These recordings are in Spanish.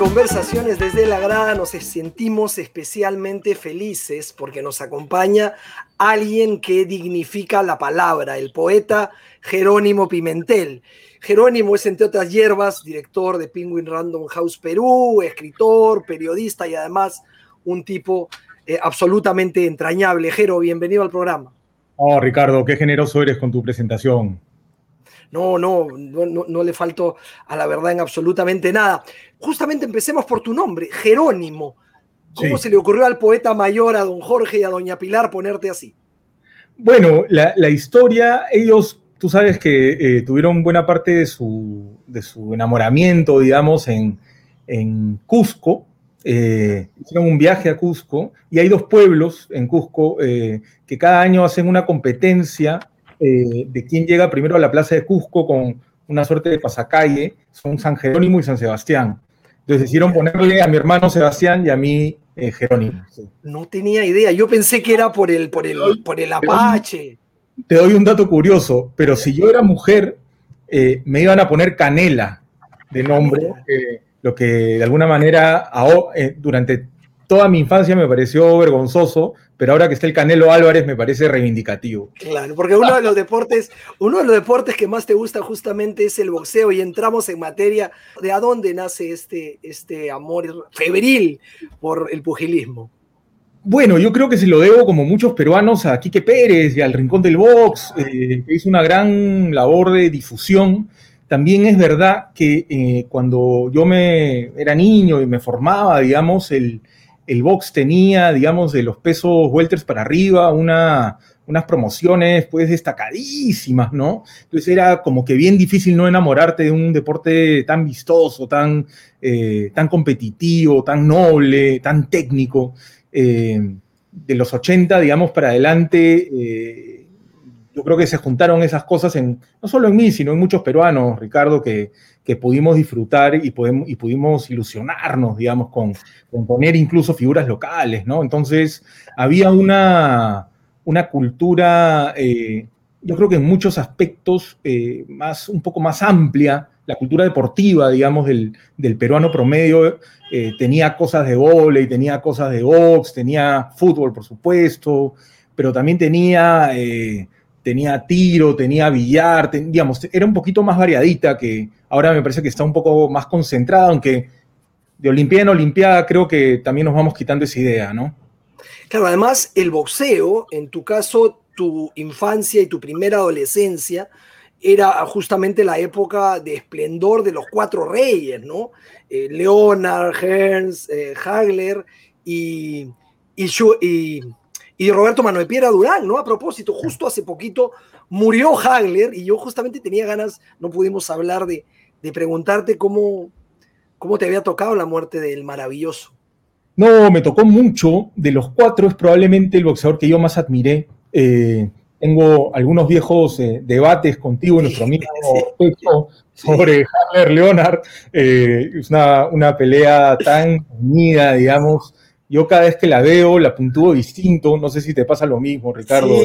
Conversaciones desde la Grada nos sentimos especialmente felices porque nos acompaña alguien que dignifica la palabra, el poeta Jerónimo Pimentel. Jerónimo es, entre otras hierbas, director de Penguin Random House Perú, escritor, periodista y además un tipo eh, absolutamente entrañable. Jero, bienvenido al programa. Oh, Ricardo, qué generoso eres con tu presentación. No, no, no, no, le faltó a la verdad en absolutamente nada. Justamente empecemos por tu nombre, Jerónimo. ¿Cómo se le ocurrió al poeta mayor, a don Jorge y a doña Pilar ponerte así? Bueno, la, historia, ellos, tú sabes que eh, tuvieron buena parte de su, de su enamoramiento, digamos, en, en Cusco. Eh, hicieron un viaje a Cusco y hay dos pueblos en Cusco eh, que cada año hacen una competencia eh, de quién llega primero a la plaza de Cusco con una suerte de pasacalle, son San Jerónimo y San Sebastián. Entonces decidieron ponerle a mi hermano Sebastián y a mí eh, Jerónimo. No tenía idea, yo pensé que era por el, por el, por el Apache. Te doy un dato curioso, pero si yo era mujer, eh, me iban a poner Canela de nombre, lo que de alguna manera durante toda mi infancia me pareció vergonzoso, pero ahora que está el Canelo Álvarez me parece reivindicativo. Claro, porque uno de los deportes, uno de los deportes que más te gusta justamente es el boxeo y entramos en materia de a dónde nace este, este amor febril por el pugilismo. Bueno, yo creo que se lo debo, como muchos peruanos, a Quique Pérez y al Rincón del Box, eh, que hizo una gran labor de difusión. También es verdad que eh, cuando yo me era niño y me formaba, digamos, el, el box tenía, digamos, de los pesos welters para arriba, una, unas promociones pues destacadísimas, ¿no? Entonces era como que bien difícil no enamorarte de un deporte tan vistoso, tan, eh, tan competitivo, tan noble, tan técnico. Eh, de los 80, digamos, para adelante, eh, yo creo que se juntaron esas cosas en, no solo en mí, sino en muchos peruanos, Ricardo, que, que pudimos disfrutar y, podemos, y pudimos ilusionarnos, digamos, con, poner incluso figuras locales, ¿no? Entonces, había una, una cultura, eh, yo creo que en muchos aspectos, eh, más, un poco más amplia, la cultura deportiva, digamos, del, peruano promedio, eh, tenía cosas de y tenía cosas de box, tenía fútbol, por supuesto, pero también tenía tenía tiro, tenía billar, digamos, era un poquito más variadita que ahora me parece que está un poco más concentrada, aunque de Olimpiada en Olimpiada creo que también nos vamos quitando esa idea, ¿no? Claro, además el boxeo, en tu caso, tu infancia y tu primera adolescencia, era justamente la época de esplendor de los cuatro reyes, ¿no? Eh, Leonard, Hearns, eh, Hagler y, y, y y Roberto Manuel Piedra Durán, ¿no? A propósito, justo hace poquito murió Hagler y yo justamente tenía ganas, no pudimos hablar de, preguntarte cómo, cómo te había tocado la muerte del maravilloso. No, me tocó mucho. De los cuatro es probablemente el boxeador que yo más admiré. Eh, tengo algunos viejos eh, debates contigo y nuestro amigo sobre Hagler Leonard. Eh, es una, una, pelea tan unida, digamos, yo cada vez que la veo la puntúo distinto, no sé si te pasa lo mismo, Ricardo.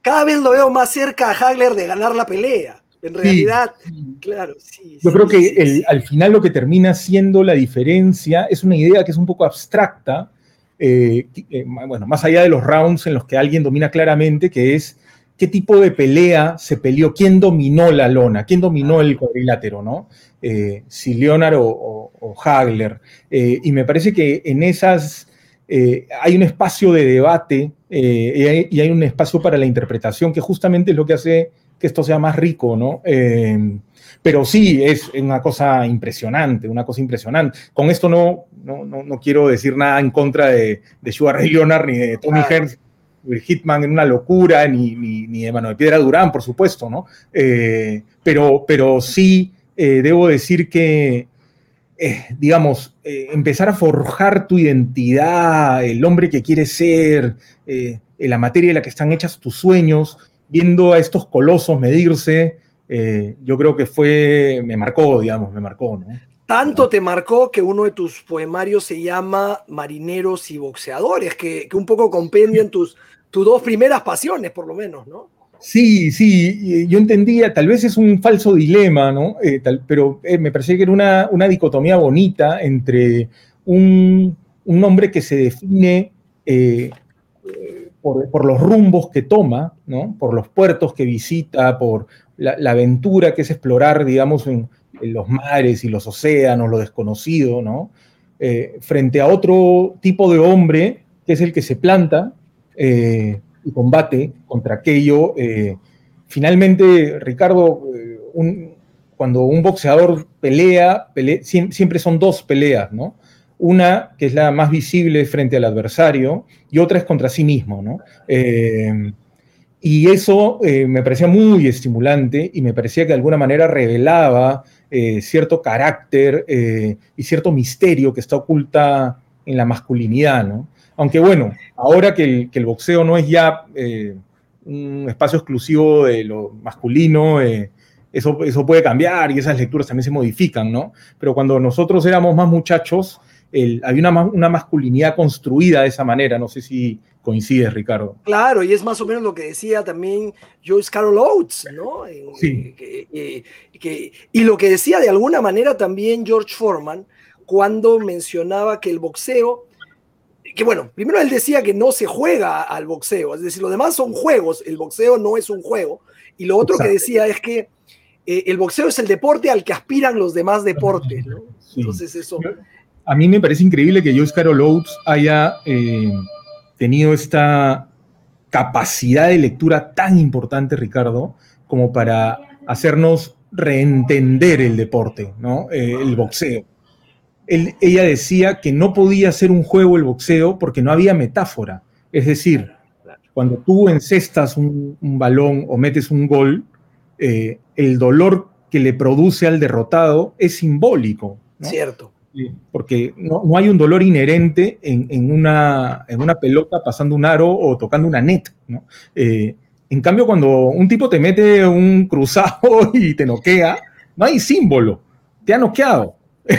cada, vez, lo veo más cerca a Hagler de ganar la pelea. En realidad, claro, sí. Yo creo que al final lo que termina siendo la diferencia es una idea que es un poco abstracta, eh, eh, bueno, más allá de los rounds en los que alguien domina claramente, que es qué tipo de pelea se peleó, quién dominó la lona, quién dominó el cuadrilátero, ¿no? Eh, si Leonard o, Hagler. Eh, y me parece que en esas eh, hay un espacio de debate y hay, un espacio para la interpretación que justamente es lo que hace que esto sea más rico, ¿no? pero sí, es una cosa impresionante, una cosa impresionante. Con esto no, no, quiero decir nada en contra de, de Sugar Ray Leonard ni de Tommy claro. Hitman en una locura, ni, ni, ni de Mano de Piedra Durán, por supuesto, ¿no? Eh, pero, pero sí eh, debo decir que eh, digamos, empezar a forjar tu identidad, el hombre que quieres ser, en la materia de la que están hechas tus sueños, viendo a estos colosos medirse, yo creo que fue, me marcó, digamos, me marcó, ¿no? Tanto te marcó que uno de tus poemarios se llama Marineros y Boxeadores, que, un poco compendian tus, tus dos primeras pasiones, por lo menos, ¿no? Sí, sí, yo entendía, tal vez es un falso dilema, ¿no? Eh, pero eh, me parecía que era una, dicotomía bonita entre un, hombre que se define eh, por, los rumbos que toma, ¿no? Por los puertos que visita, por la, aventura que es explorar, digamos, en, los mares y los océanos, lo desconocido, ¿no? Eh, frente a otro tipo de hombre que es el que se planta eh, y combate contra aquello. Eh, finalmente, Ricardo, cuando un boxeador pelea, siempre son dos peleas, ¿no? Una que es la más visible frente al adversario y otra es contra sí mismo, ¿no? y eso me parecía muy estimulante y me parecía que de alguna manera revelaba eh, cierto carácter eh, y cierto misterio que está oculta en la masculinidad, ¿no? Aunque bueno, ahora que el, boxeo no es ya eh, un espacio exclusivo de lo masculino, eso, eso puede cambiar y esas lecturas también se modifican, ¿no? Pero cuando nosotros éramos más muchachos, había una, una, masculinidad construida de esa manera, no sé si coincides, Ricardo. Claro, y es más o menos lo que decía también Joyce Carol Oates, ¿no? Sí. y lo que decía de alguna manera también George Foreman cuando mencionaba que el boxeo, que bueno, primero él decía que no se juega al boxeo, es decir, lo demás son juegos, el boxeo no es un juego, y lo otro que decía es que eh, el boxeo es el deporte al que aspiran los demás deportes, ¿no? Entonces eso a mí me parece increíble que Carol Oates haya eh, tenido esta capacidad de lectura tan importante, Ricardo, como para hacernos reentender el deporte, ¿no? Eh, el boxeo. Ella decía que no podía ser un juego el boxeo porque no había metáfora. Es decir, cuando tú encestas un, balón o metes un gol, eh, el dolor que le produce al derrotado es simbólico. Cierto porque no, hay un dolor inherente en, una, en, una, pelota pasando un aro o tocando una net. Eh, en cambio, cuando un tipo te mete un cruzado y te noquea, no hay símbolo, te ha noqueado.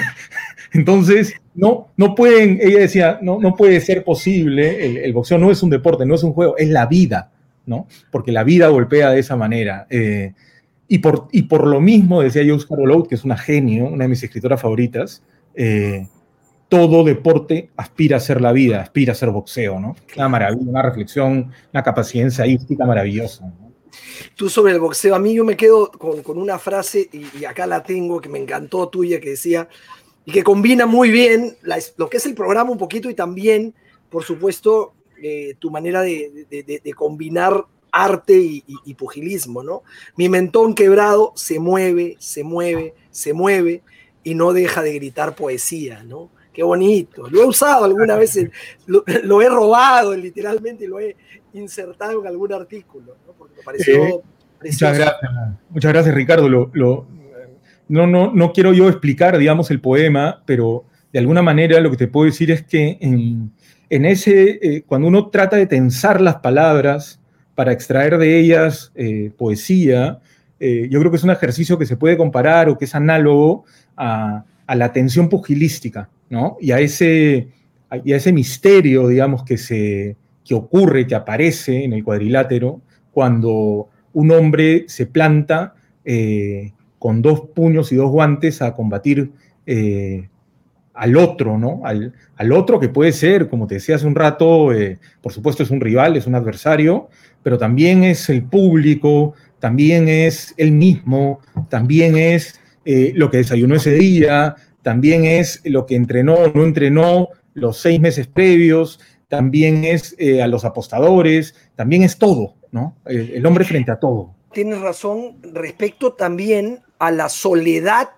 Entonces, no, no pueden, ella decía, no, no puede ser posible, el, boxeo no es un deporte, no es un juego, es la vida, ¿no? Porque la vida golpea de esa manera. Eh, y, por, y por lo mismo, decía Joe Carol que es una genio, una de mis escritoras favoritas, eh, todo deporte aspira a ser la vida, aspira a ser boxeo, ¿no? Una maravilla, una reflexión, una capacidad ensayística maravillosa. Tú sobre el boxeo, a mí yo me quedo con, una frase, y, acá la tengo, que me encantó tuya, que decía, y que combina muy bien lo que es el programa un poquito y también, por supuesto, eh, tu manera de, combinar arte y, y, pugilismo, ¿no? Mi mentón quebrado se mueve, se mueve, se mueve, y no deja de gritar poesía, ¿no? Qué bonito. Lo he usado alguna vez, lo, he robado literalmente y lo he insertado en algún artículo, ¿no? Porque me pareció Muchas gracias, muchas gracias Ricardo. Lo, no, no, no quiero yo explicar, digamos, el poema, pero de alguna manera lo que te puedo decir es que en, ese, eh, cuando uno trata de tensar las palabras para extraer de ellas eh, poesía, eh, yo creo que es un ejercicio que se puede comparar o que es análogo a, la tensión pugilística, ¿no? Y a ese, y a ese misterio, digamos, que, se, que ocurre, que aparece en el cuadrilátero cuando un hombre se planta con dos puños y dos guantes a combatir eh, al otro, ¿no? Al, otro que puede ser, como te decía hace un rato, por supuesto es un rival, es un adversario, pero también es el público, también es él mismo, también es eh, lo que desayunó ese día, también es lo que entrenó o no entrenó los seis meses previos, también es eh, a los apostadores, también es todo, ¿no? El, hombre frente a todo. Tienes razón respecto también a la soledad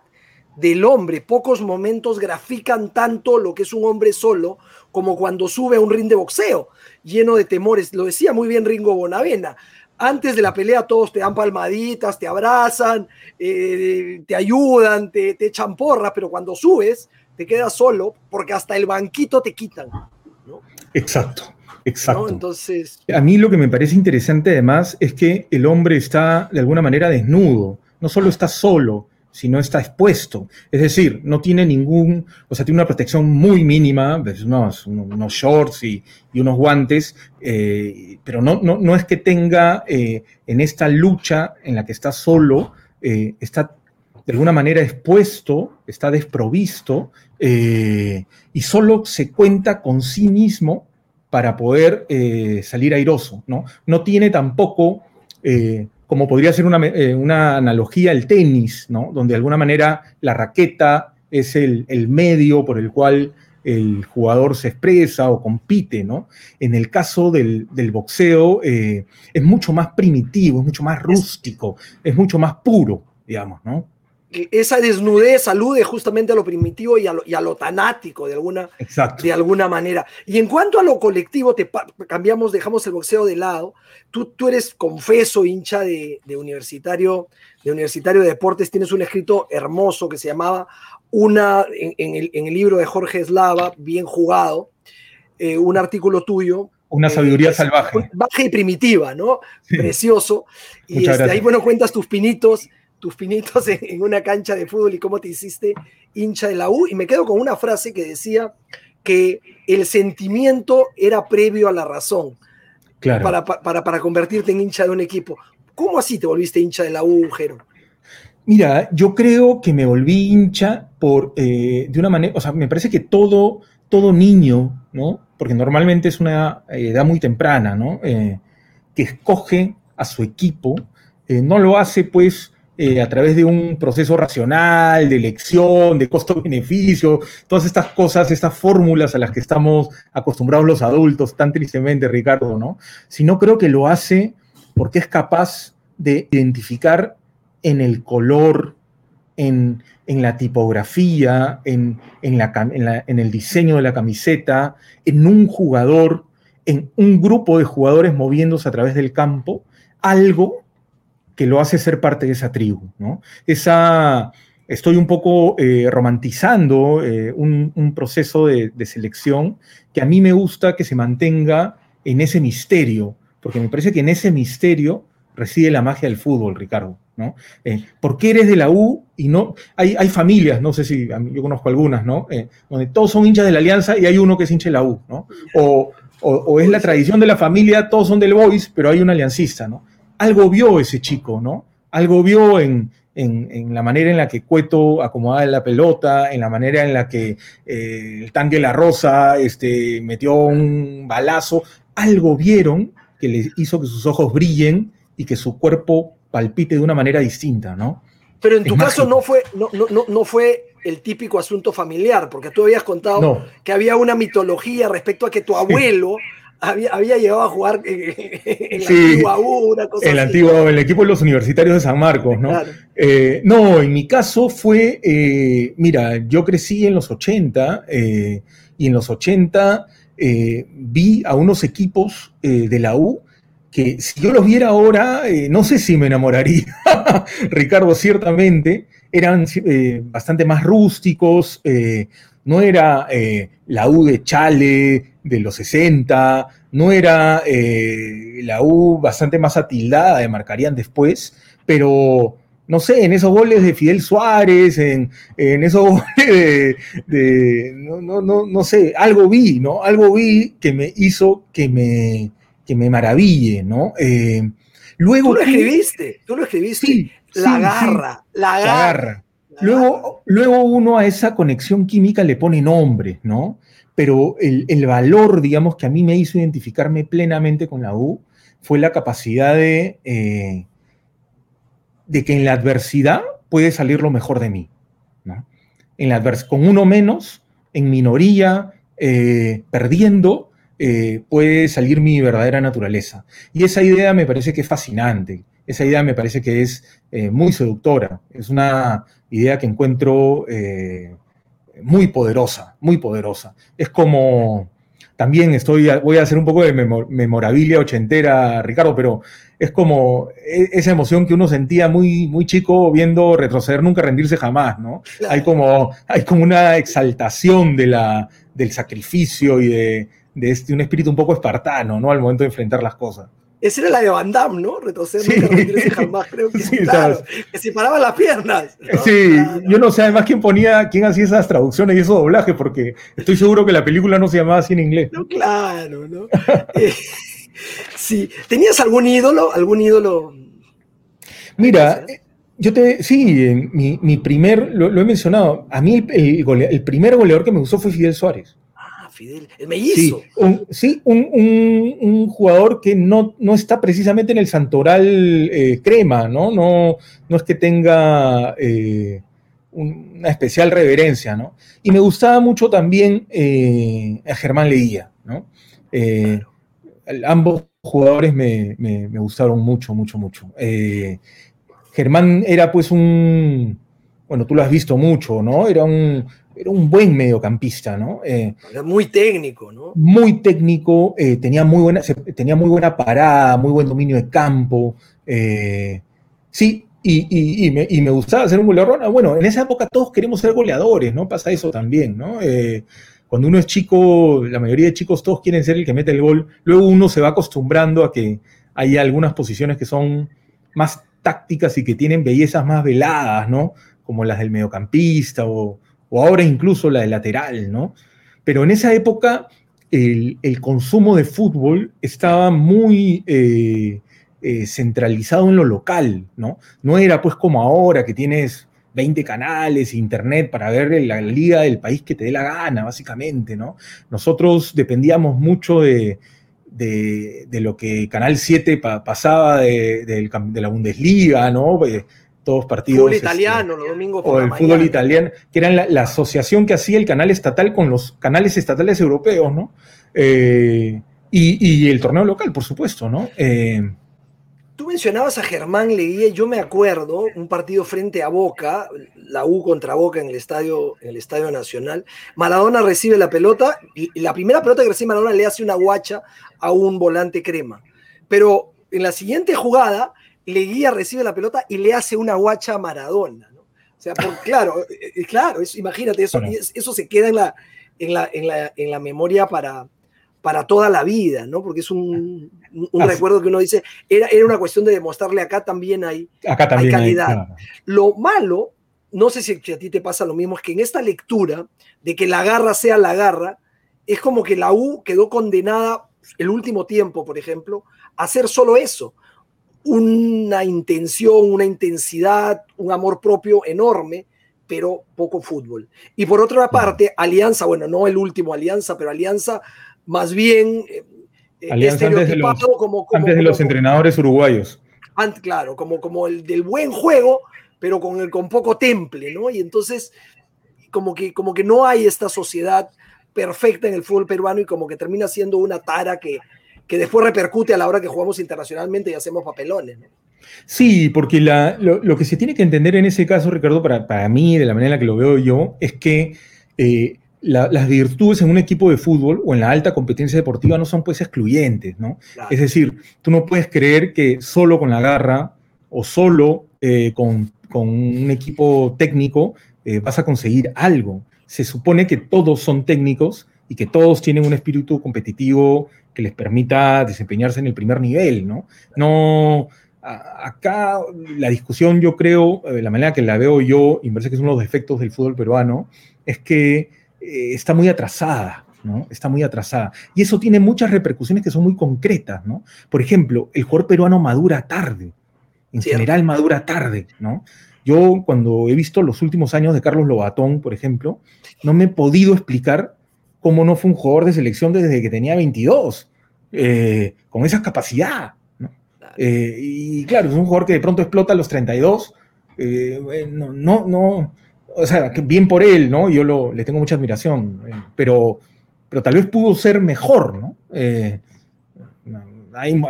del hombre. Pocos momentos grafican tanto lo que es un hombre solo como cuando sube a un ring de boxeo, lleno de temores. Lo decía muy bien Ringo Bonavena antes de la pelea todos te dan palmaditas, te abrazan, eh, te ayudan, te, te echan porras, pero cuando subes te quedas solo porque hasta el banquito te quitan. Exacto. Exacto. Entonces. A mí lo que me parece interesante además es que el hombre está de alguna manera desnudo. No solo está solo, sino está expuesto. Es decir, no tiene ningún, o sea, tiene una protección muy mínima, pues, unos, unos shorts y, unos guantes, eh, pero no, no, es que tenga eh, en esta lucha en la que está solo, eh, está de alguna manera expuesto, está desprovisto y solo se cuenta con sí mismo para poder salir airoso, ¿no? No tiene tampoco como podría ser eh, una, analogía el tenis, ¿no? Donde de alguna manera la raqueta es el, medio por el cual el jugador se expresa o compite, ¿no? En el caso del, boxeo eh, es mucho más primitivo, es mucho más rústico, es mucho más puro, digamos, ¿no? Esa desnudez alude justamente a lo primitivo y a lo, tanático de alguna, de alguna manera. Y en cuanto a lo colectivo, te cambiamos, dejamos el boxeo de lado. Tú, tú eres confeso hincha de, universitario, de Universitario de Deportes, tienes un escrito hermoso que se llamaba una, en, el, libro de Jorge Eslava, bien jugado, eh, un artículo tuyo. Una eh, sabiduría salvaje. Baja y primitiva, ¿no? Precioso. Y este, ahí, bueno, cuentas tus pinitos tus pinitos en, una cancha de fútbol y cómo te hiciste hincha de la U. Y me quedo con una frase que decía que el sentimiento era previo a la razón claro. para, para, convertirte en hincha de un equipo. ¿Cómo así te volviste hincha de la U, Jero? Mira, yo creo que me volví hincha por, eh, de una manera, o sea, me parece que todo, todo niño, ¿no? Porque normalmente es una edad muy temprana, ¿no? Eh, que escoge a su equipo, eh, no lo hace pues eh, a través de un proceso racional, de elección, de costo-beneficio, todas estas cosas, estas fórmulas a las que estamos acostumbrados los adultos, tan tristemente, Ricardo, ¿no? Sino creo que lo hace porque es capaz de identificar en el color, en, la tipografía, en, en el diseño de la camiseta, en un jugador, en un grupo de jugadores moviéndose a través del campo, algo que lo hace ser parte de esa tribu, ¿no? Esa, estoy un poco eh, romantizando eh, un, proceso de, selección que a mí me gusta que se mantenga en ese misterio, porque me parece que en ese misterio reside la magia del fútbol, Ricardo, ¿no? Eh, ¿Por qué eres de la U y no? Hay, hay familias, no sé si yo conozco algunas, ¿no? donde todos son hinchas de la Alianza y hay uno que es hincha de la U, ¿no? O, o es la tradición de la familia, todos son del Boys, pero hay un aliancista, ¿no? Algo vio ese chico, ¿no? Algo vio en, la manera en la que Cueto acomodaba la pelota, en la manera en la que eh, el tanque La Rosa este, metió un balazo. Algo vieron que le hizo que sus ojos brillen y que su cuerpo palpite de una manera distinta, ¿no? Pero en tu caso no fue, no, no, no, fue el típico asunto familiar, porque tú habías contado que había una mitología respecto a que tu abuelo había, había, llegado a jugar en, la antigua U, una cosa el así. Antiguo, el equipo de los universitarios de San Marcos, ¿no? Eh, no, en mi caso fue, eh, mira, yo crecí en los 80 eh, y en los 80 vi a unos equipos de la U que si yo los viera ahora, no sé si me enamoraría, Ricardo, ciertamente, eran bastante más rústicos, no era la U de Chale, de los 60, no era eh, la U bastante más atildada, de marcarían después, pero no sé, en esos goles de Fidel Suárez, en, esos goles de, no, no, no, no, sé, algo vi, ¿no? Algo vi que me hizo que me, que me maraville, ¿no? Eh, luego tú lo escribiste, tú lo escribiste. la, garra, la, garra, Luego, luego uno a esa conexión química le pone nombre, ¿no? pero el, valor, digamos, que a mí me hizo identificarme plenamente con la U fue la capacidad de, eh, de que en la adversidad puede salir lo mejor de mí. En la con uno menos, en minoría, eh, perdiendo, eh, puede salir mi verdadera naturaleza. Y esa idea me parece que es fascinante, esa idea me parece que es muy seductora, es una idea que encuentro muy poderosa, muy poderosa. Es como, también estoy, voy a hacer un poco de memorabilia ochentera, Ricardo, pero es como e, esa emoción que uno sentía muy, muy chico viendo retroceder, nunca rendirse jamás, ¿no? Hay, como, hay como una exaltación de la, del sacrificio y de, de este, un espíritu un poco espartano, ¿no? Al momento de enfrentar las cosas. Esa era la de Van Damme, ¿no? Retroceder, nunca jamás, creo que sí, claro, que se paraban las piernas. Sí, yo no sé además quién ponía, quién hacía esas traducciones y esos doblajes, porque estoy seguro que la película no se llamaba así en inglés. No, claro, ¿no? Eh, sí, ¿tenías algún ídolo? ¿Algún ídolo? Mira, yo te, sí, mi, mi primer, lo, he mencionado, a mí el, el primer goleador que me gustó fue Fidel Suárez el mellizo. Sí, un, jugador que no, no, está precisamente en el santoral eh, crema, ¿no? ¿no? No es que tenga eh, una especial reverencia, ¿no? Y me gustaba mucho también eh, a Germán Leía, ¿no? Ambos jugadores me, me, gustaron mucho, mucho, mucho. Germán era pues un, bueno, tú lo has visto mucho, ¿no? Era un, era un buen mediocampista, ¿no? Eh, era muy técnico, ¿no? Muy técnico, eh, tenía, muy buena, tenía muy buena parada, muy buen dominio de campo. Eh, sí, y, me, gustaba ser un goleador. Bueno, en esa época todos queremos ser goleadores, ¿no? Pasa eso también, ¿no? cuando uno es chico, la mayoría de chicos todos quieren ser el que mete el gol. Luego uno se va acostumbrando a que hay algunas posiciones que son más tácticas y que tienen bellezas más veladas, ¿no? Como las del mediocampista o, o ahora incluso la de lateral, ¿no? Pero en esa época el, consumo de fútbol estaba muy eh, eh, centralizado en lo local, ¿no? No era pues como ahora que tienes 20 canales, internet para ver la liga del país que te dé la gana, básicamente, ¿no? Nosotros dependíamos mucho de, lo que Canal 7 pasaba de, la Bundesliga, ¿no? Todos partidos. Fútbol italiano, los domingos O el fútbol italiano, que era la, asociación que hacía el canal estatal con los canales estatales europeos, ¿no? Eh, y, el torneo local, por supuesto, ¿no? Eh, Tú mencionabas a Germán Leguía, yo me acuerdo, un partido frente a Boca, la U contra Boca en el Estadio, en el estadio Nacional. Maradona recibe la pelota y la primera pelota que recibe Maradona le hace una guacha a un volante crema. Pero en la siguiente jugada, Leguía recibe la pelota y le hace una guacha a Maradona. ¿no? O sea, claro, eh, eh, claro, imagínate, eso, eso se queda en la, en la, en la, en la memoria para, para toda la vida, ¿no? Porque es un, un recuerdo que uno dice, era, era una cuestión de demostrarle acá también hay, acá también hay calidad. Lo malo, no sé si, a ti te pasa lo mismo, es que en esta lectura de que la garra sea la garra, es como que la U quedó condenada el último tiempo, por ejemplo, a hacer solo eso una intención, una intensidad, un amor propio enorme, pero poco fútbol. Y por otra parte, Alianza, bueno, no el último Alianza, pero Alianza más bien... Eh, Alianza antes de los, como, antes de los entrenadores uruguayos. claro, como, como el del buen juego, pero con, el, con poco temple, ¿no? Y entonces, como que, como que no hay esta sociedad perfecta en el fútbol peruano y como que termina siendo una tara que, que después repercute a la hora que jugamos internacionalmente y hacemos papelones. Sí, porque lo, que se tiene que entender en ese caso, Ricardo, para, mí, de la manera en la que lo veo yo, es que eh, las virtudes en un equipo de fútbol o en la alta competencia deportiva no son pues excluyentes, ¿no? Es decir, tú no puedes creer que solo con la garra o solo eh, con, un equipo técnico eh, vas a conseguir algo. Se supone que todos son técnicos y que todos tienen un espíritu competitivo que les permita desempeñarse en el primer nivel, ¿no? No, acá la discusión yo creo, de la manera que la veo yo, y me parece que es uno de los defectos del fútbol peruano, es que eh, está muy atrasada, ¿no? Está muy atrasada. Y eso tiene muchas repercusiones que son muy concretas, ¿no? Por ejemplo, el jugador peruano madura tarde, en general madura tarde, ¿no? Yo cuando he visto los últimos años de Carlos Lobatón, por ejemplo, no me he podido explicar cómo no fue un jugador de selección desde que tenía 22, eh, con esa capacidad. Eh, y claro, es un jugador que de pronto explota a los 32. Eh, no, no, o sea, bien por él, ¿no? Yo lo, le tengo mucha admiración, pero, pero tal vez pudo ser mejor, ¿no?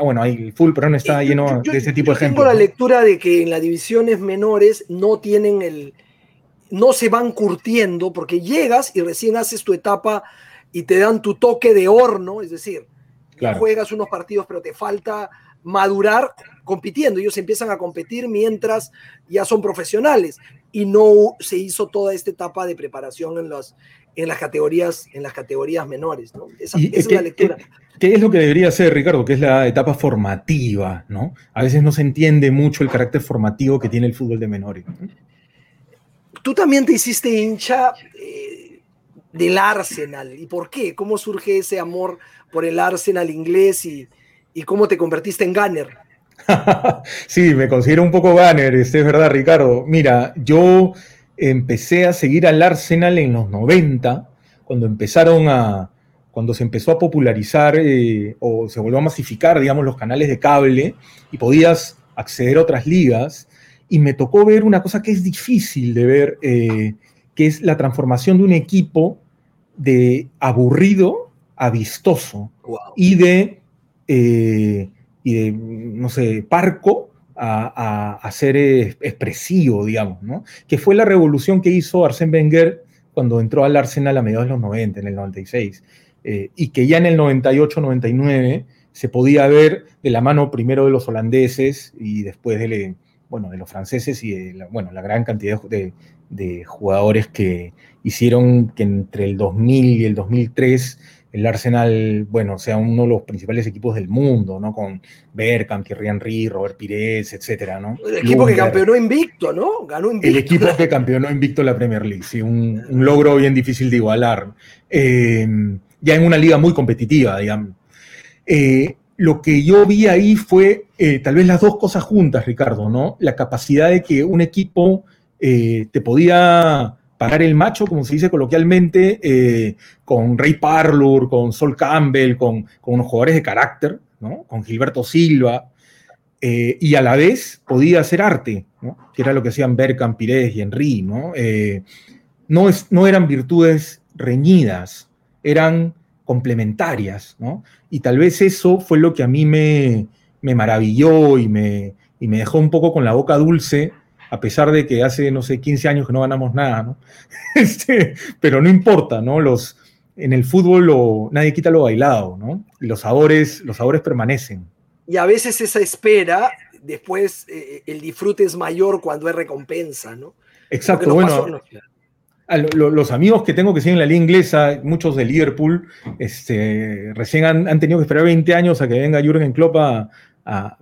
bueno, el full pero no está lleno de ese tipo de ejemplos. Tengo la lectura de que en las divisiones menores no tienen el, no se van curtiendo porque llegas y recién haces tu etapa y te dan tu toque de horno, es decir, juegas unos partidos pero te falta madurar compitiendo. Ellos empiezan a competir mientras ya son profesionales y no se hizo toda esta etapa de preparación en, los, en, las, categorías, en las categorías menores. ¿no? Esa, es la lectura. ¿qué, es lo que debería ser, Ricardo? Que es la etapa formativa. ¿no? A veces no se entiende mucho el carácter formativo que tiene el fútbol de menores. Tú también te hiciste hincha eh, del Arsenal. ¿Y por qué? ¿Cómo surge ese amor por el Arsenal inglés y, y cómo te convertiste en gunner? sí, me considero un poco gunner, es verdad, Ricardo. Mira, yo empecé a seguir al Arsenal en los 90, cuando empezaron a, cuando se empezó a popularizar eh, o se volvió a masificar, digamos, los canales de cable y podías acceder a otras ligas. Y me tocó ver una cosa que es difícil de ver, eh, que es la transformación de un equipo de aburrido a vistoso y de eh, y de, no sé, parco a, a, ser expresivo, digamos, ¿no? Que fue la revolución que hizo Arsène Wenger cuando entró al Arsenal a mediados de los 90, en el 96, eh, y que ya en el 98-99 se podía ver de la mano primero de los holandeses y después de, bueno, de los franceses y de la, bueno, la gran cantidad de, de jugadores que hicieron que entre el 2000 y el 2003 el Arsenal, bueno, sea uno de los principales equipos del mundo, ¿no? Con Bergkamp, Thierry Henry, Robert Pires, etcétera, ¿no? El equipo que campeonó invicto, ¿no? Ganó invicto. El equipo que campeonó invicto la Premier League, sí, un, logro bien difícil de igualar. Eh, ya en una liga muy competitiva, digamos. Eh, lo que yo vi ahí fue eh, tal vez las dos cosas juntas, Ricardo, ¿no? La capacidad de que un equipo te podía pagar el macho, como se dice coloquialmente, eh, con Ray Parlour, con Sol Campbell, con, con, unos jugadores de carácter, ¿no? con Gilberto Silva, eh, y a la vez podía hacer arte, ¿no? que era lo que hacían Berkham, Pires y Henry. ¿no? Eh, no, es, no eran virtudes reñidas, eran complementarias, ¿no? Y tal vez eso fue lo que a mí me, me maravilló y me, y me dejó un poco con la boca dulce a pesar de que hace, no sé, 15 años que no ganamos nada, ¿no? Este, pero no importa, ¿no? Los, en el fútbol nadie quita lo bailado, ¿no? Y los sabores, los sabores permanecen. Y a veces esa espera, después eh, el disfrute es mayor cuando hay recompensa, ¿no? Exacto, bueno. Los amigos que tengo que siguen la liga inglesa, muchos de Liverpool, este, recién han, han, tenido que esperar 20 años a que venga Jürgen Klopp a,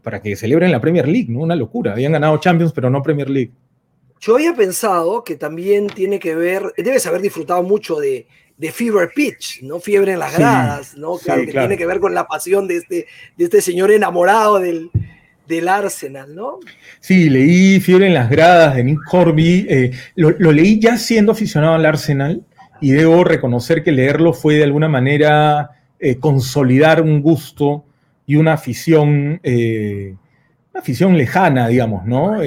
para que celebren la Premier League, ¿no? Una locura. Habían ganado Champions, pero no Premier League. Yo había pensado que también tiene que ver, debes haber disfrutado mucho de, de Fever Pitch, ¿no? Fiebre en las gradas, ¿no? Claro, que tiene que ver con la pasión de este, de este señor enamorado del, del Arsenal, ¿no? Sí, leí Fiebre en las gradas de Nick Horby. Eh, lo, leí ya siendo aficionado al Arsenal y debo reconocer que leerlo fue de alguna manera eh, consolidar un gusto y una afición, eh, una afición lejana, digamos, ¿no?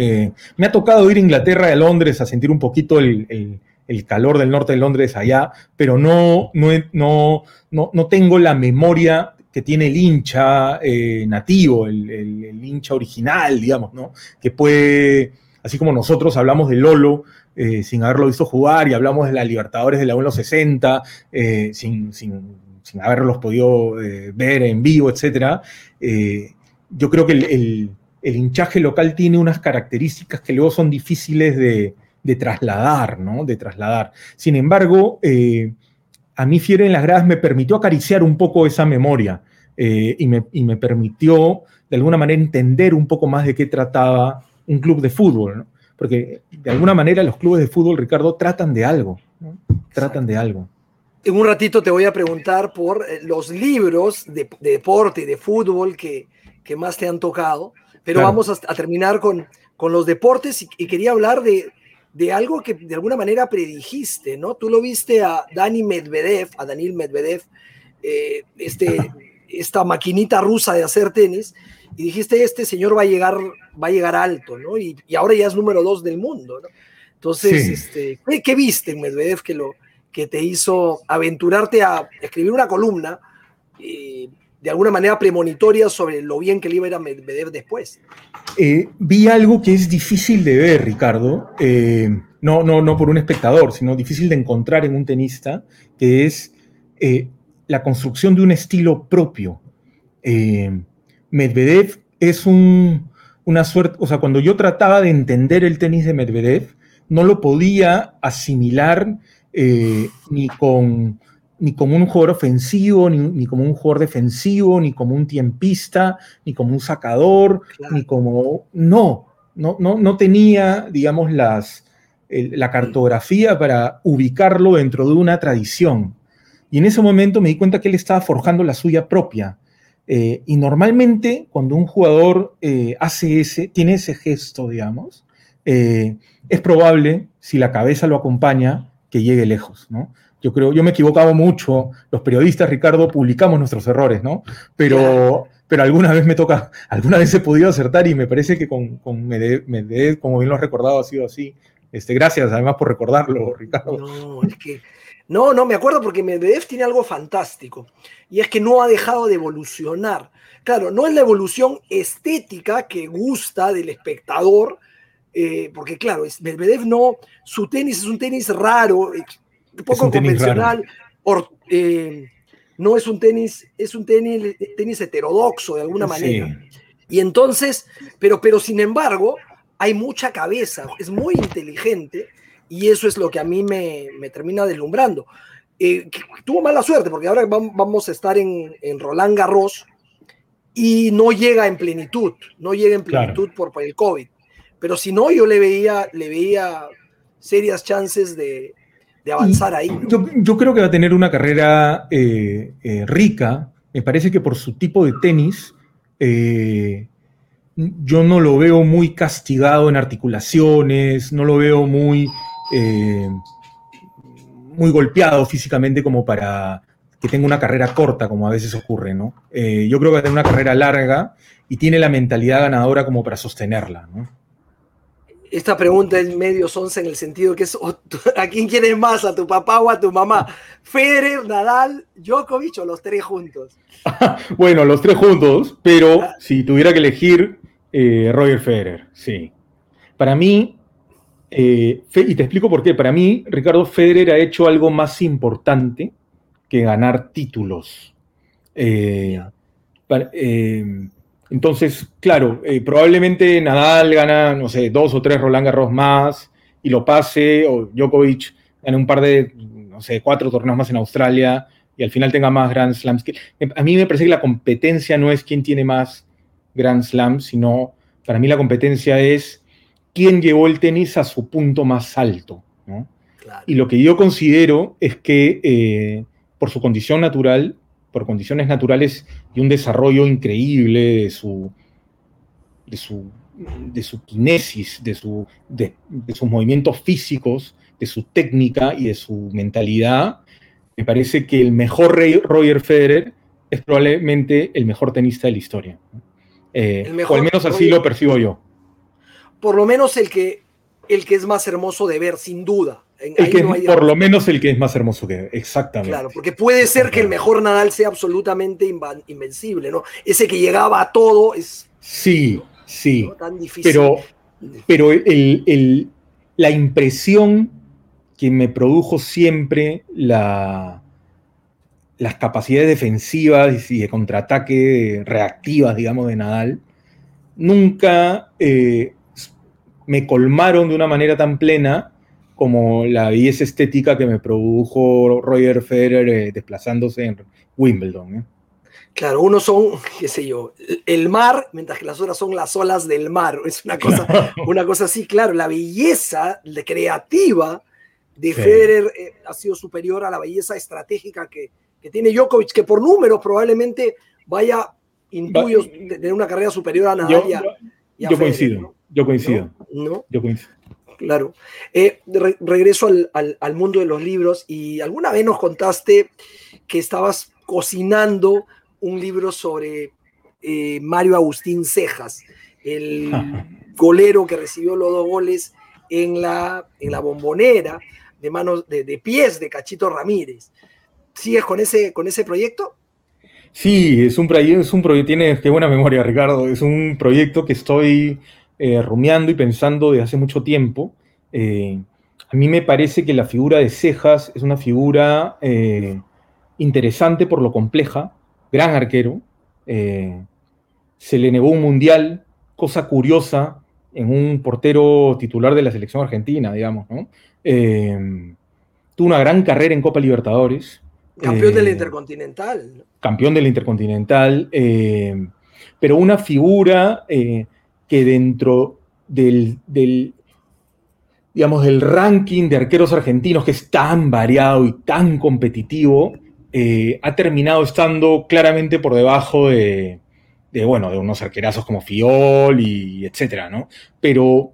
Me ha tocado ir a Inglaterra a Londres a sentir un poquito el, calor del norte de Londres allá, pero no, no, no, no, tengo la memoria que tiene el hincha eh, nativo, el, hincha original, digamos, ¿no? Que puede, así como nosotros hablamos de Lolo, sin haberlo visto jugar y hablamos de la Libertadores de la 1.60, sin, sin, sin haberlos podido eh, ver en vivo, etc., eh, yo creo que el, hinchaje local tiene unas características que luego son difíciles de, trasladar, ¿no? De trasladar. Sin embargo, eh, a mí Fiere en las Gradas me permitió acariciar un poco esa memoria y me, permitió, de alguna manera, entender un poco más de qué trataba un club de fútbol, Porque de alguna manera los clubes de fútbol, Ricardo, tratan de algo, Tratan de algo. En un ratito te voy a preguntar por eh, los libros de, deporte y de fútbol que, que, más te han tocado, pero vamos a, terminar con, con los deportes y, quería hablar de, de, algo que de alguna manera predijiste, ¿no? Tú lo viste a Dani Medvedev, a Daniel Medvedev, eh, este, esta maquinita rusa de hacer tenis, y dijiste, este señor va a llegar, va a llegar alto, ¿no? Y, y ahora ya es número dos del mundo, ¿no? Entonces, este, ¿qué, ¿qué, viste en Medvedev que lo, que te hizo aventurarte a escribir una columna eh, de alguna manera premonitoria sobre lo bien que le iba a ir a Medvedev después. Eh, vi algo que es difícil de ver, Ricardo, eh, no, no, no por un espectador, sino difícil de encontrar en un tenista, que es la construcción de un estilo propio. Medvedev es una suerte, o sea, cuando yo trataba de entender el tenis de Medvedev, no lo podía asimilar ni con ni como un jugador ofensivo, ni, como un jugador defensivo, ni como un tiempista, ni como un sacador, ni como... No, no, no, no tenía, digamos, las, la cartografía para ubicarlo dentro de una tradición. Y en ese momento me di cuenta que él estaba forjando la suya propia. Eh, y normalmente cuando un jugador eh, hace ese, tiene ese gesto, digamos, eh, es probable, si la cabeza lo acompaña, que llegue lejos, ¿no? Yo creo, yo me he equivocado mucho, los periodistas, Ricardo, publicamos nuestros errores, ¿no? Pero, pero alguna vez me toca, alguna vez he podido acertar y me parece que con, con Medvedev, como bien lo has recordado, ha sido así. Este, gracias además por recordarlo, Ricardo. No, es que, no, no, me acuerdo porque Medvedev tiene algo fantástico y es que no ha dejado de evolucionar. Claro, no es la evolución estética que gusta del espectador, eh, porque claro, Medvedev no, su tenis es un tenis raro, poco convencional. Eh, no es un tenis, es un tenis, tenis heterodoxo de alguna manera. Y entonces, pero, pero sin embargo, hay mucha cabeza, es muy inteligente y eso es lo que a mí me, termina deslumbrando. Eh, tuvo mala suerte porque ahora vamos a estar en, Roland Garros y no llega en plenitud, no llega en plenitud por, por, el COVID. Pero si no, yo le veía, le veía serias chances de, de avanzar ahí. Yo, creo que va a tener una carrera eh, eh, rica. Me parece que por su tipo de tenis, eh, yo no lo veo muy castigado en articulaciones, no lo veo muy, muy golpeado físicamente como para que tenga una carrera corta, como a veces ocurre, ¿no? yo creo que va a tener una carrera larga y tiene la mentalidad ganadora como para sostenerla, ¿no? Esta pregunta es medio sonsa en el sentido que es ¿a quién quieres más? ¿A tu papá o a tu mamá? Federer, Nadal, Djokovic o los tres juntos. bueno, los tres juntos, pero ah. si tuviera que elegir, eh, Roger Federer, sí. Para mí, eh, y te explico por qué, para mí Ricardo Federer ha hecho algo más importante que ganar títulos. Eh, entonces, claro, eh, probablemente Nadal gana, no sé, dos o tres Roland Garros más y lo pase, o Djokovic gane un par de, no sé, cuatro torneos más en Australia y al final tenga más Grand Slams. A mí me parece que la competencia no es quién tiene más Grand Slams, sino para mí la competencia es quién llevó el tenis a su punto más alto. Y lo que yo considero es que eh, por su condición natural, por condiciones naturales y un desarrollo increíble de su, de su, de su kinesis, de, su, de, sus movimientos físicos, de su técnica y de su mentalidad, me parece que el mejor Roger Federer es probablemente el mejor tenista de la historia. Eh, o al menos así lo percibo yo. Por lo menos el que, el que es más hermoso de ver, sin duda por lo menos el que es más hermoso que exactamente. Claro, porque puede ser que el mejor Nadal sea absolutamente invencible, ¿no? Ese que llegaba a todo es. Sí, sí. Tan difícil. Pero, pero la impresión que me produjo siempre la, las capacidades defensivas y de contraataque reactivas, digamos, de Nadal, nunca eh, me colmaron de una manera tan plena como la belleza estética que me produjo Roger Federer eh, desplazándose en Wimbledon. ¿eh? Claro, uno son, qué sé yo, el mar, mientras que las otras son las olas del mar. Es una cosa, una cosa así, claro, la belleza creativa de Federer eh, ha sido superior a la belleza estratégica que, tiene Djokovic, que por números probablemente vaya, intuyo, tener una carrera superior a Nadal yo, yo coincido, yo coincido. ¿No? Yo coincido. Claro. Eh, regreso al, mundo de los libros y alguna vez nos contaste que estabas cocinando un libro sobre eh, Mario Agustín Cejas, el golero que recibió los dos goles en la, en la bombonera de manos de, pies de Cachito Ramírez. ¿Sigues con ese, con ese proyecto? Sí, es un, proyecto, es un proyecto, tienes qué buena memoria, Ricardo. Es un proyecto que estoy eh, rumiando y pensando de hace mucho tiempo. Eh, a mí me parece que la figura de Cejas es una figura eh, interesante por lo compleja, gran arquero. Se le negó un mundial, cosa curiosa, en un portero titular de la selección argentina, digamos, ¿no? Tuvo una gran carrera en Copa Libertadores. Campeón del Intercontinental. Campeón del Intercontinental, pero una figura que dentro del, digamos, del ranking de arqueros argentinos, que es tan variado y tan competitivo, eh, ha terminado estando claramente por debajo de, bueno, de unos arquerazos como Fiol y etcétera, ¿no? Pero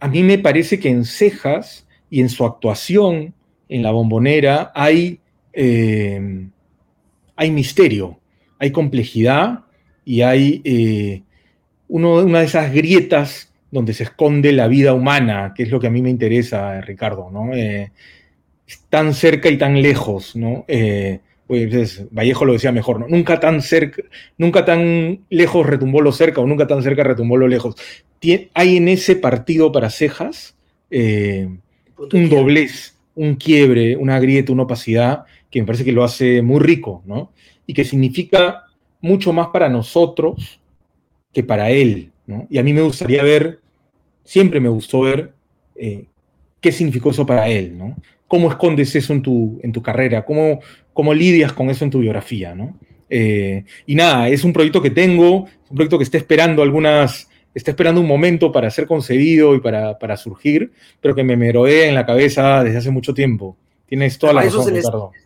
a mí me parece que en Cejas y en su actuación en la bombonera hay, eh, hay misterio, hay complejidad y hay eh, una de esas grietas donde se esconde la vida humana, que es lo que a mí me interesa, Ricardo, ¿no? Eh, tan cerca y tan lejos, ¿no? Eh, pues Vallejo lo decía mejor, ¿no? Nunca tan cerca, nunca tan lejos retumbó lo cerca o nunca tan cerca retumbó lo lejos. hay en ese partido para cejas eh, un doblez, un quiebre, una grieta, una opacidad que me parece que lo hace muy rico, ¿no? Y que significa mucho más para nosotros que para él, ¿no? Y a mí me gustaría ver siempre me gustó ver eh, qué significó eso para él, ¿no? ¿Cómo escondes eso en tu, en tu carrera? ¿Cómo, ¿Cómo lidias con eso en tu biografía, ¿no? Eh, y nada, es un proyecto que tengo, un proyecto que está esperando algunas, está esperando un momento para ser concebido y para, para surgir, pero que me meroea en la cabeza desde hace mucho tiempo. Tienes toda la razón, se,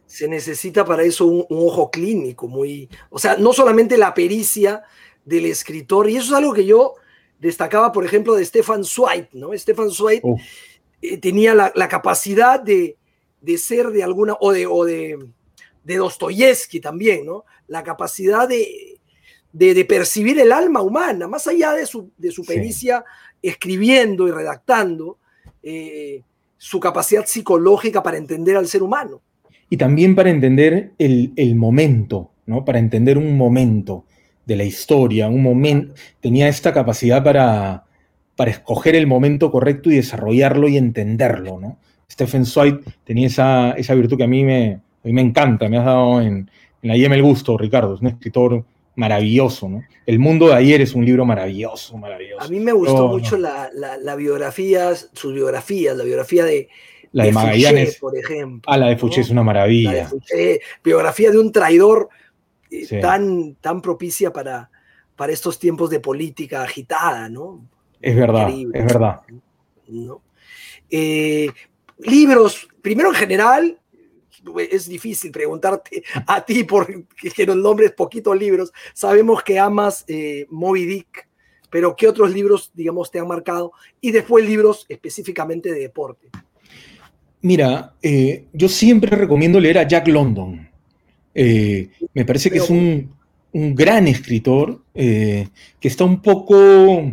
se necesita para eso un, un, ojo clínico muy, o sea, no solamente la pericia del escritor, y eso es algo que yo destacaba, por ejemplo, de Stefan Zweig, ¿no? Stefan Zweig eh, tenía la, capacidad de, ser de alguna, o de, o de, de Dostoyevsky también, ¿no? La capacidad de, de, percibir el alma humana, más allá de su, de su pericia escribiendo y redactando, eh, su capacidad psicológica para entender al ser humano. Y también para entender el, el momento, ¿no? Para entender un momento de la historia, un momento, tenía esta capacidad para, para escoger el momento correcto y desarrollarlo y entenderlo, ¿no? Stephen Zweig tenía esa, esa virtud que a mí me, me encanta, me has dado en, en la IEM el gusto, Ricardo, es un escritor maravilloso, ¿no? El mundo de ayer es un libro maravilloso, maravilloso. A mí me gustó mucho la, la, biografía, sus biografías, la biografía de, la de, Magallanes, por ejemplo. Ah, la de Fouché es una maravilla. biografía de un traidor tan, tan propicia para, para estos tiempos de política agitada, ¿no? Es verdad, es verdad. Eh, libros, primero en general, es difícil preguntarte a ti porque nos nombres poquitos libros. Sabemos que amas eh, Moby Dick, pero ¿qué otros libros, digamos, te han marcado? Y después libros específicamente de deporte. Mira, eh, yo siempre recomiendo leer a Jack London. Eh, me parece que es un, gran escritor eh, que está un poco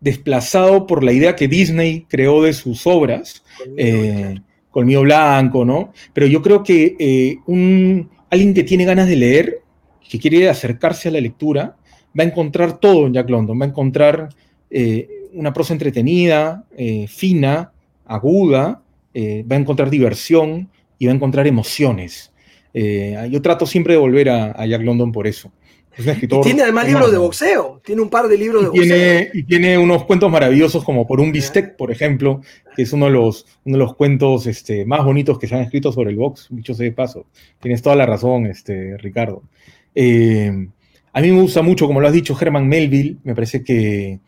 desplazado por la idea que Disney creó de sus obras, eh, Colmillo Blanco, ¿no? Pero yo creo que un, alguien que tiene ganas de leer, que quiere acercarse a la lectura, va a encontrar todo en Jack London, va a encontrar una prosa entretenida, fina, aguda, va a encontrar diversión y va a encontrar emociones. Eh, yo trato siempre de volver a, Jack London por eso. tiene además libros de boxeo, tiene un par de libros de boxeo. Y tiene unos cuentos maravillosos como Por un bistec, por ejemplo, que es uno de los, uno de los cuentos este, más bonitos que se han escrito sobre el box, dicho sea de paso. Tienes toda la razón, este, Ricardo. Eh, a mí me gusta mucho, como lo has dicho, Herman Melville. Me parece que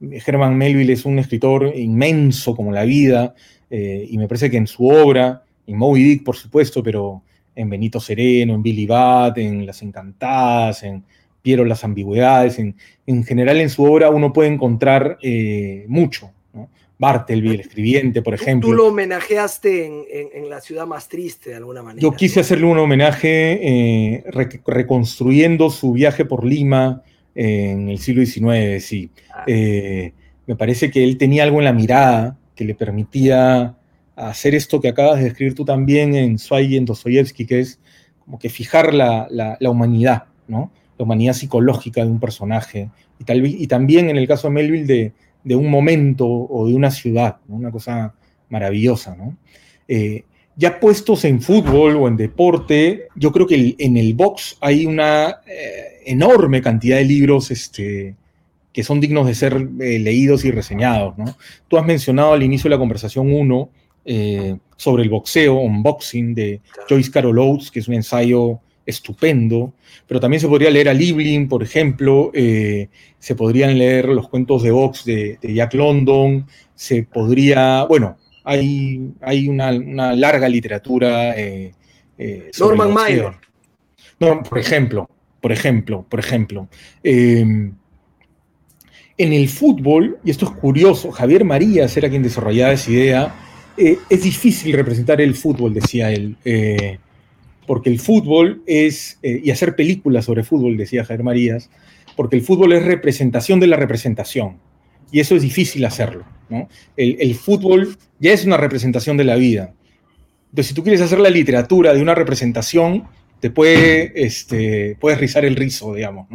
Herman Melville es un escritor inmenso como la vida, eh, y me parece que en su obra, en Moby Dick, por supuesto, pero en Benito Sereno, en Billy Bat, en Las Encantadas, en Piero las ambigüedades, en, en general en su obra uno puede encontrar eh, mucho. ¿no? Bartleby, el escribiente, por ejemplo. Tú lo homenajeaste en, La ciudad más triste, de alguna manera. Yo quise hacerle un homenaje eh, reconstruyendo su viaje por Lima en el siglo XIX, sí. Ah. Eh, me parece que él tenía algo en la mirada que le permitía hacer esto que acabas de describir tú también en Zweig y en Dostoyevsky, que es como que fijar la, la, humanidad, ¿no? La humanidad psicológica de un personaje. Y, tal, y también en el caso de Melville de, de un momento o de una ciudad, una cosa maravillosa, ¿no? Eh, ya puestos en fútbol o en deporte, yo creo que en el box hay una eh, enorme cantidad de libros este, que son dignos de ser eh, leídos y reseñados. ¿no? Tú has mencionado al inicio de la conversación uno eh, sobre el boxeo, unboxing de Joyce Carol Oates, que es un ensayo estupendo, pero también se podría leer a Liebling, por ejemplo, se podrían leer los cuentos de box de, de Jack London, se podría, bueno, hay, hay una, larga literatura. Eh, eh, Norman Mailer. No, por ejemplo, por ejemplo, por ejemplo. Em, en el fútbol, y esto es curioso, Javier Marías era quien desarrollaba esa idea, eh, es difícil representar el fútbol, decía él, porque el fútbol es, y hacer películas sobre fútbol, decía Javier Marías, porque el fútbol es representación de la representación, y eso es difícil hacerlo. El, fútbol ya es una representación de la vida. Entonces, si tú quieres hacer la literatura de una representación, te puede, este, puedes rizar el rizo, digamos,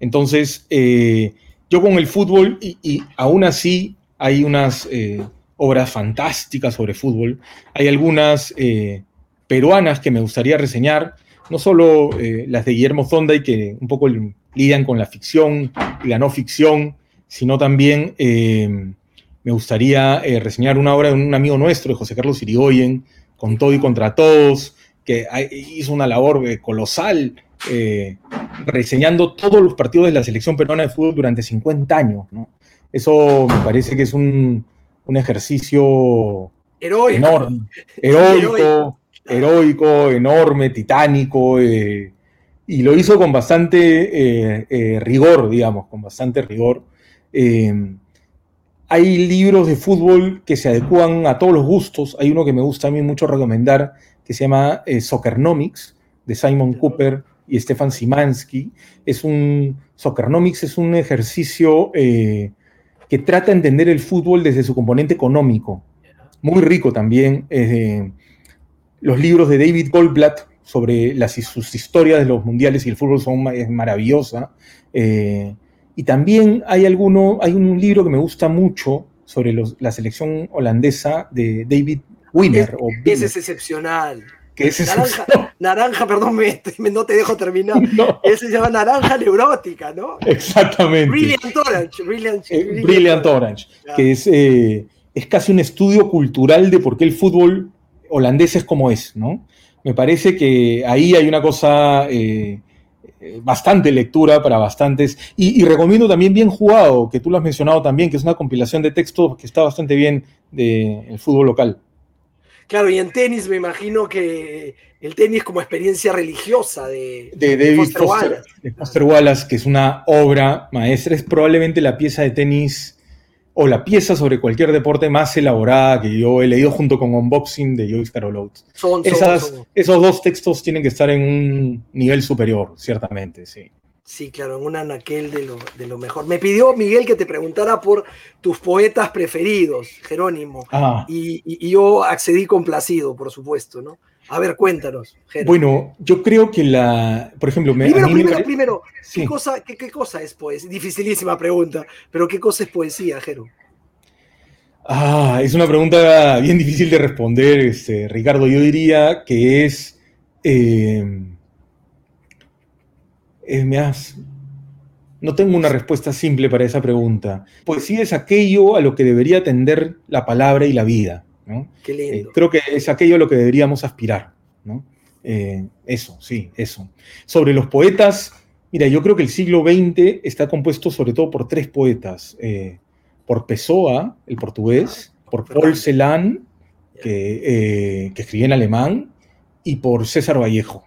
Entonces, eh, yo con el fútbol, y, aún así hay unas eh, obras fantásticas sobre fútbol, hay algunas eh, peruanas que me gustaría reseñar, no solo las de Guillermo Zonda y que un poco lidian con la ficción y la no ficción, sino también me gustaría eh, reseñar una obra de un amigo nuestro, de José Carlos Irigoyen, con todo y contra todos, que hizo una labor eh, colosal eh, reseñando todos los partidos de la selección peruana de fútbol durante 50 años. Eso me parece que es un, ejercicio heroico. enorme, heroico, heroico, enorme, titánico, y lo hizo con bastante rigor, digamos, con bastante rigor. Hay libros de fútbol que se adecuan a todos los gustos. Hay uno que me gusta a mí mucho recomendar, que se llama eh, Soccernomics, de Simon Cooper y Stefan Simansky. Es un, Soccernomics es un ejercicio eh, que trata de entender el fútbol desde su componente económico. Muy rico también. Eh, los libros de David Goldblatt sobre las, sus historias de los mundiales y el fútbol son es maravillosa. Y también hay, alguno, hay un libro que me gusta mucho sobre la selección holandesa de David Winner. ese es excepcional. Que es naranja, naranja, perdón, no te dejo terminar. Ese se llama Naranja Neurótica, ¿no? Exactamente. Brilliant Orange. Brilliant, eh, Orange, que es, eh, es casi un estudio cultural de por qué el fútbol holandés es como es, ¿no? Me parece que ahí hay una cosa eh, bastante lectura para bastantes. Y, recomiendo también Bien Jugado, que tú lo has mencionado también, que es una compilación de textos que está bastante bien del fútbol local. Claro, y en tenis me imagino que el tenis como experiencia religiosa de, de Foster, Wallace. De Foster Wallace, que es una obra maestra, es probablemente la pieza de tenis o la pieza sobre cualquier deporte más elaborada que yo he leído junto con Unboxing de Joyce Carol Oates. Esos dos textos tienen que estar en un nivel superior, ciertamente, sí. Sí, claro, en un anaquel de lo, de lo mejor. Me pidió Miguel que te preguntara por tus poetas preferidos, Jerónimo, ah. y, y, yo accedí complacido, por supuesto, ¿no? A ver, cuéntanos. Bueno, yo creo que la, por ejemplo, me, primero, primero, primero, ¿qué, cosa, qué, cosa es poesía? Dificilísima pregunta, pero ¿qué cosa es poesía, Jero? Ah, es una pregunta bien difícil de responder, este, Ricardo. Yo diría que es, eh, no tengo una respuesta simple para esa pregunta. Poesía es aquello a lo que debería atender la palabra y la vida. Eh, creo que es aquello a lo que deberíamos aspirar. Eh, eso, sí, eso. Sobre los poetas, mira, yo creo que el siglo XX está compuesto sobre todo por tres poetas. Eh, por Pessoa, el portugués, por Paul Celan, que, que escribía en alemán, y por César Vallejo.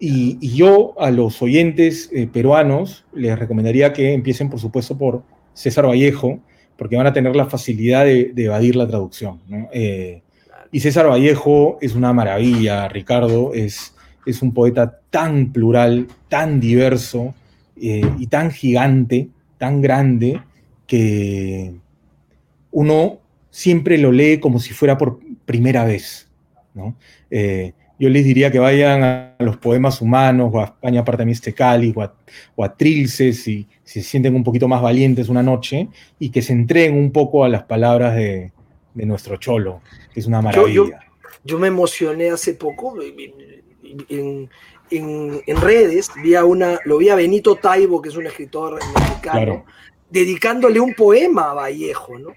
Y, yo a los oyentes peruanos les recomendaría que empiecen, por supuesto, por César Vallejo, porque van a tener la facilidad de, evadir la traducción. Eh, y César Vallejo es una maravilla, Ricardo, es, es un poeta tan plural, tan diverso eh, y tan gigante, tan grande, que uno siempre lo lee como si fuera por primera vez. Eh, yo les diría que vayan a los poemas humanos, o a España parte este Cali, o a, o a Trilces, y si se sienten un poquito más valientes una noche, y que se entreguen un poco a las palabras de, nuestro cholo, que es una maravilla. Yo me emocioné hace poco en, redes, vi una, lo vi a Benito Taibo, que es un escritor mexicano, dedicándole un poema a Vallejo, ¿no?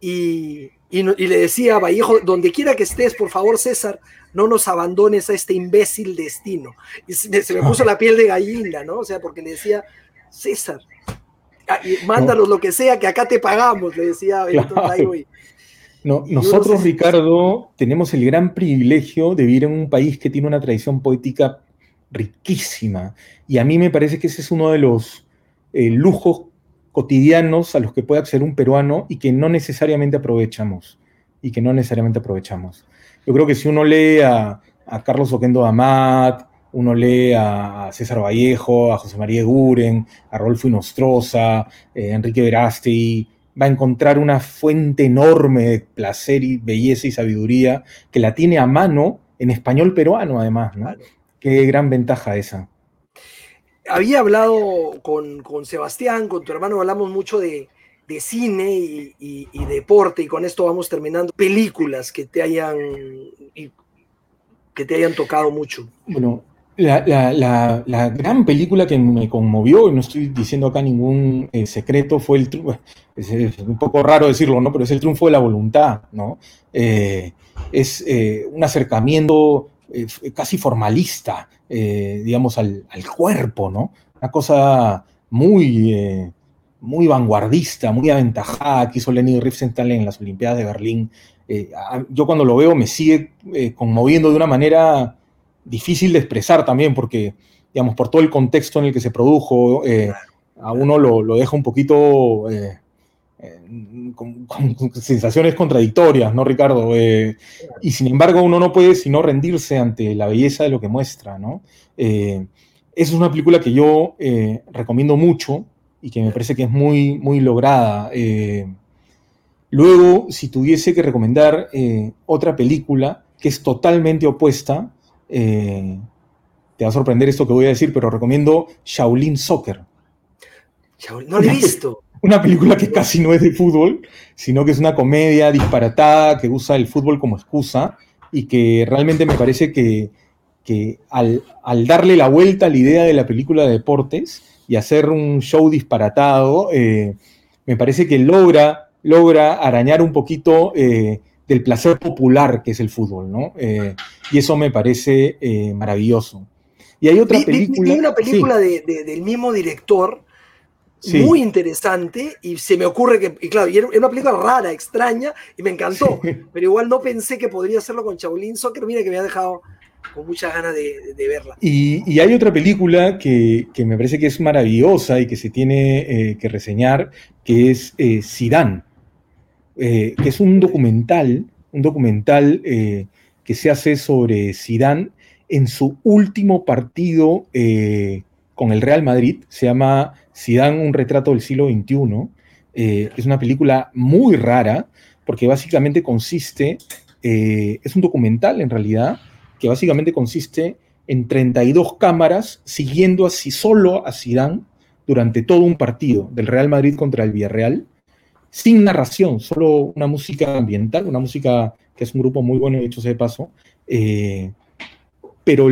Y, y, le decía a Vallejo, donde quiera que estés, por favor, César, no nos abandones a este imbécil destino. Y se, me puso la piel de gallina, ¿no? O sea, porque le decía, César, ah, mándanos lo que sea, que acá te pagamos, le decía Taibo. No, nosotros, Ricardo, tenemos el gran privilegio de vivir en un país que tiene una tradición poética riquísima. Y a mí me parece que ese es uno de los eh, lujos cotidianos a los que puede acceder un peruano y que no necesariamente aprovechamos. Y que no necesariamente aprovechamos. Yo creo que si uno lee a, Carlos Oquendo Amat, uno lee a César Vallejo, a José María Guren, a Rolfo Inostroza, eh, Enrique Verasti, va a encontrar una fuente enorme de placer y belleza y sabiduría que la tiene a mano en español peruano, además. ¿no? Qué gran ventaja esa. Había hablado con, Sebastián, con tu hermano, hablamos mucho de, cine y, deporte, y con esto vamos terminando. Películas que te hayan, que te hayan tocado mucho. Bueno, la, gran película que me conmovió, y no estoy diciendo acá ningún eh, secreto, fue el es, un poco raro decirlo, ¿no? Pero es el triunfo de la voluntad, ¿no? Eh, es eh, un acercamiento casi formalista, digamos, al, cuerpo, ¿no? Una cosa muy, muy vanguardista, muy aventajada que hizo Leni Riefenstahl en las Olimpiadas de Berlín. yo cuando lo veo me sigue conmoviendo de una manera difícil de expresar también, porque, digamos, por todo el contexto en el que se produjo, eh, a uno lo, deja un poquito eh, con, sensaciones contradictorias, ¿no, Ricardo? Eh, y sin embargo, uno no puede sino rendirse ante la belleza de lo que muestra, ¿no? esa es una película que yo recomiendo mucho y que me parece que es muy, muy lograda. luego, si tuviese que recomendar otra película que es totalmente opuesta, eh, te va a sorprender esto que voy a decir, pero recomiendo Shaolin Soccer. no lo he visto. Una película que casi no es de fútbol, sino que es una comedia disparatada que usa el fútbol como excusa y que realmente me parece que, al, darle la vuelta a la idea de la película de deportes y hacer un show disparatado, eh, me parece que logra, logra arañar un poquito eh, del placer popular que es el fútbol, ¿no? Eh, y eso me parece maravilloso. Y hay otra película. Vi, una película del mismo director, muy interesante, y se me ocurre que, y claro, era una película rara, extraña, y me encantó, pero igual no pensé que podría hacerlo con Shaolin Soccer, mira que me ha dejado con muchas ganas de, verla. Y, hay otra película que, me parece que es maravillosa y que se tiene eh, que reseñar, que es eh, eh, que es un documental, un documental eh, que se hace sobre Zidane en su último partido con el Real Madrid. Se llama Zidane, un retrato del siglo XXI. es una película muy rara porque básicamente consiste, es un documental en realidad, que básicamente consiste en 32 cámaras siguiendo así solo a Zidane durante todo un partido del Real Madrid contra el Villarreal sin narración, solo una música ambiental, una música que es un grupo muy bueno, de hecho sea de paso, eh, pero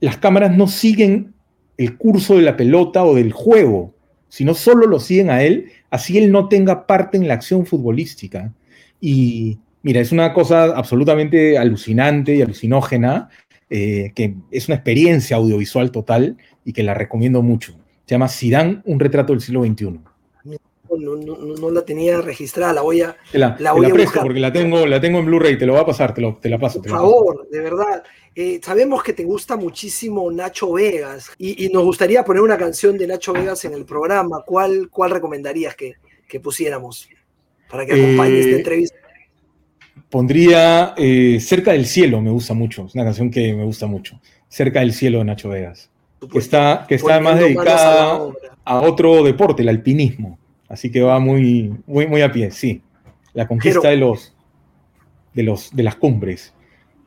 las cámaras no siguen el curso de la pelota o del juego, sino solo lo siguen a él, así él no tenga parte en la acción futbolística. Y mira, es una cosa absolutamente alucinante y alucinógena, eh, que es una experiencia audiovisual total y que la recomiendo mucho. Se llama Sidán, un retrato del siglo XXI no, la tenía registrada, la voy a, la, la, voy a presto porque la tengo, la tengo en Blu-ray, te lo va a pasar, te, lo, te la paso. Por favor, de verdad. Eh, sabemos que te gusta muchísimo Nacho Vegas y, nos gustaría poner una canción de Nacho Vegas en el programa. ¿Cuál, cuál recomendarías que, que pusiéramos para que acompañe esta eh, entrevista? Pondría eh, Cerca del Cielo, me gusta mucho, es una canción que me gusta mucho. Cerca del Cielo de Nacho Vegas. Que está, que está más dedicada a otro deporte, el alpinismo. Así que va muy, muy, muy a pie, sí. La conquista de los de los de las cumbres.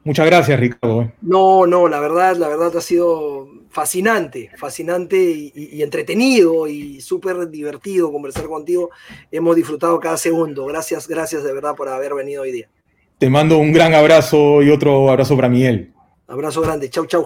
Muchas gracias, Ricardo. ¿eh? No, no, la verdad, la verdad ha sido fascinante, fascinante y, entretenido y súper divertido conversar contigo. Hemos disfrutado cada segundo. Gracias, gracias de verdad por haber venido hoy día. Te mando un gran abrazo y otro abrazo para Miguel. Abrazo grande. Chau, chau.